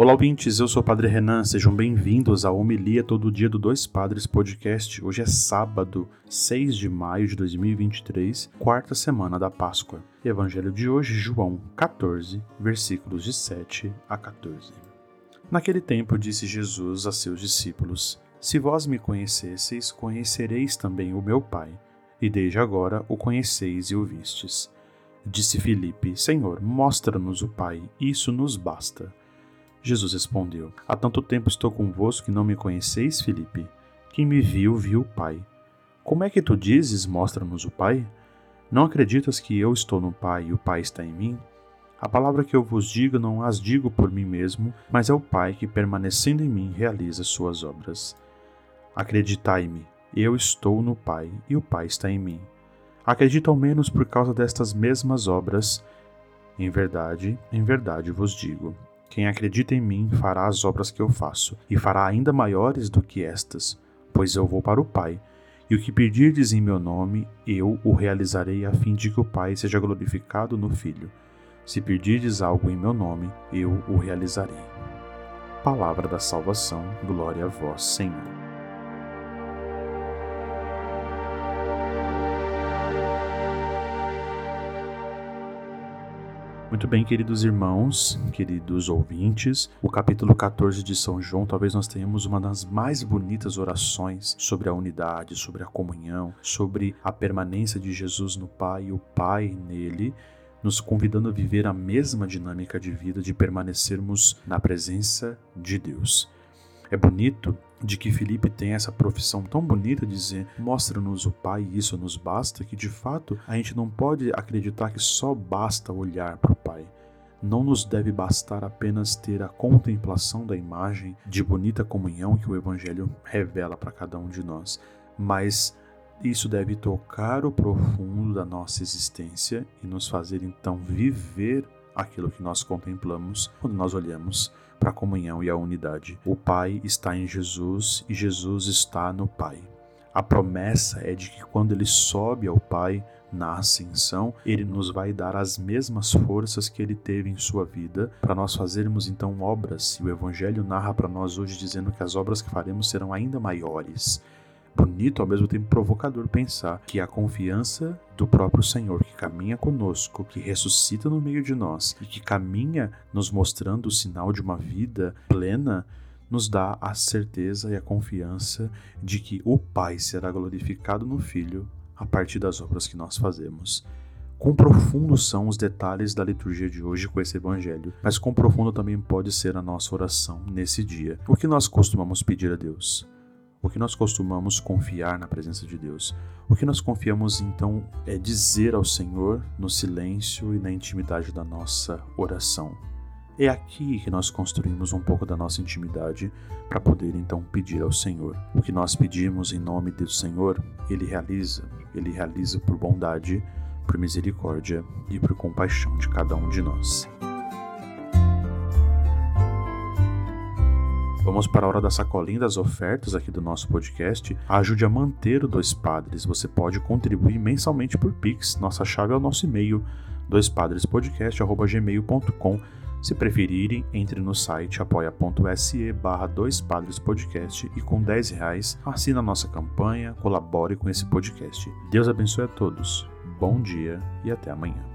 Olá, ouvintes. Eu sou o Padre Renan. Sejam bem-vindos à Homilia Todo Dia do Dois Padres Podcast. Hoje é sábado, 6 de maio de 2023, quarta semana da Páscoa. Evangelho de hoje, João 14, versículos de 7 a 14. Naquele tempo disse Jesus a seus discípulos: Se vós me conhecesseis, conhecereis também o meu Pai, e desde agora o conheceis e o vistes. Disse Filipe: Senhor, mostra-nos o Pai, isso nos basta. Jesus respondeu: Há tanto tempo estou convosco que não me conheceis, Filipe? Quem me viu, viu o Pai. Como é que tu dizes, mostra-nos o Pai? Não acreditas que eu estou no Pai e o Pai está em mim? A palavra que eu vos digo não as digo por mim mesmo, mas é o Pai que, permanecendo em mim, realiza suas obras. Acreditai-me, eu estou no Pai e o Pai está em mim. Acredita ao menos por causa destas mesmas obras. Em verdade, em verdade vos digo quem acredita em mim fará as obras que eu faço, e fará ainda maiores do que estas, pois eu vou para o Pai. E o que pedirdes em meu nome, eu o realizarei a fim de que o Pai seja glorificado no Filho. Se pedirdes algo em meu nome, eu o realizarei. Palavra da salvação, glória a vós, Senhor. Muito bem, queridos irmãos, queridos ouvintes, o capítulo 14 de São João, talvez nós tenhamos uma das mais bonitas orações sobre a unidade, sobre a comunhão, sobre a permanência de Jesus no Pai e o Pai nele, nos convidando a viver a mesma dinâmica de vida de permanecermos na presença de Deus. É bonito de que Felipe tem essa profissão tão bonita de dizer: mostra-nos o Pai e isso nos basta, que de fato a gente não pode acreditar que só basta olhar para o Pai. Não nos deve bastar apenas ter a contemplação da imagem de bonita comunhão que o Evangelho revela para cada um de nós, mas isso deve tocar o profundo da nossa existência e nos fazer então viver aquilo que nós contemplamos quando nós olhamos para a comunhão e a unidade. O Pai está em Jesus e Jesus está no Pai. A promessa é de que quando ele sobe ao Pai na ascensão, ele nos vai dar as mesmas forças que ele teve em sua vida para nós fazermos então obras. E o Evangelho narra para nós hoje dizendo que as obras que faremos serão ainda maiores bonito, ao mesmo tempo provocador pensar que a confiança do próprio Senhor que caminha conosco, que ressuscita no meio de nós e que caminha nos mostrando o sinal de uma vida plena, nos dá a certeza e a confiança de que o Pai será glorificado no Filho a partir das obras que nós fazemos. Quão profundos são os detalhes da liturgia de hoje com esse evangelho, mas quão profundo também pode ser a nossa oração nesse dia. O que nós costumamos pedir a Deus? O que nós costumamos confiar na presença de Deus. O que nós confiamos então é dizer ao Senhor no silêncio e na intimidade da nossa oração. É aqui que nós construímos um pouco da nossa intimidade para poder então pedir ao Senhor. O que nós pedimos em nome do Senhor, Ele realiza. Ele realiza por bondade, por misericórdia e por compaixão de cada um de nós. Vamos para a hora da sacolinha das ofertas aqui do nosso podcast. Ajude a manter o Dois Padres. Você pode contribuir mensalmente por Pix. Nossa chave é o nosso e-mail, doispadrespodcast.gmail.com. Se preferirem, entre no site apoia.se barra Dois e com 10 reais assina a nossa campanha, colabore com esse podcast. Deus abençoe a todos. Bom dia e até amanhã.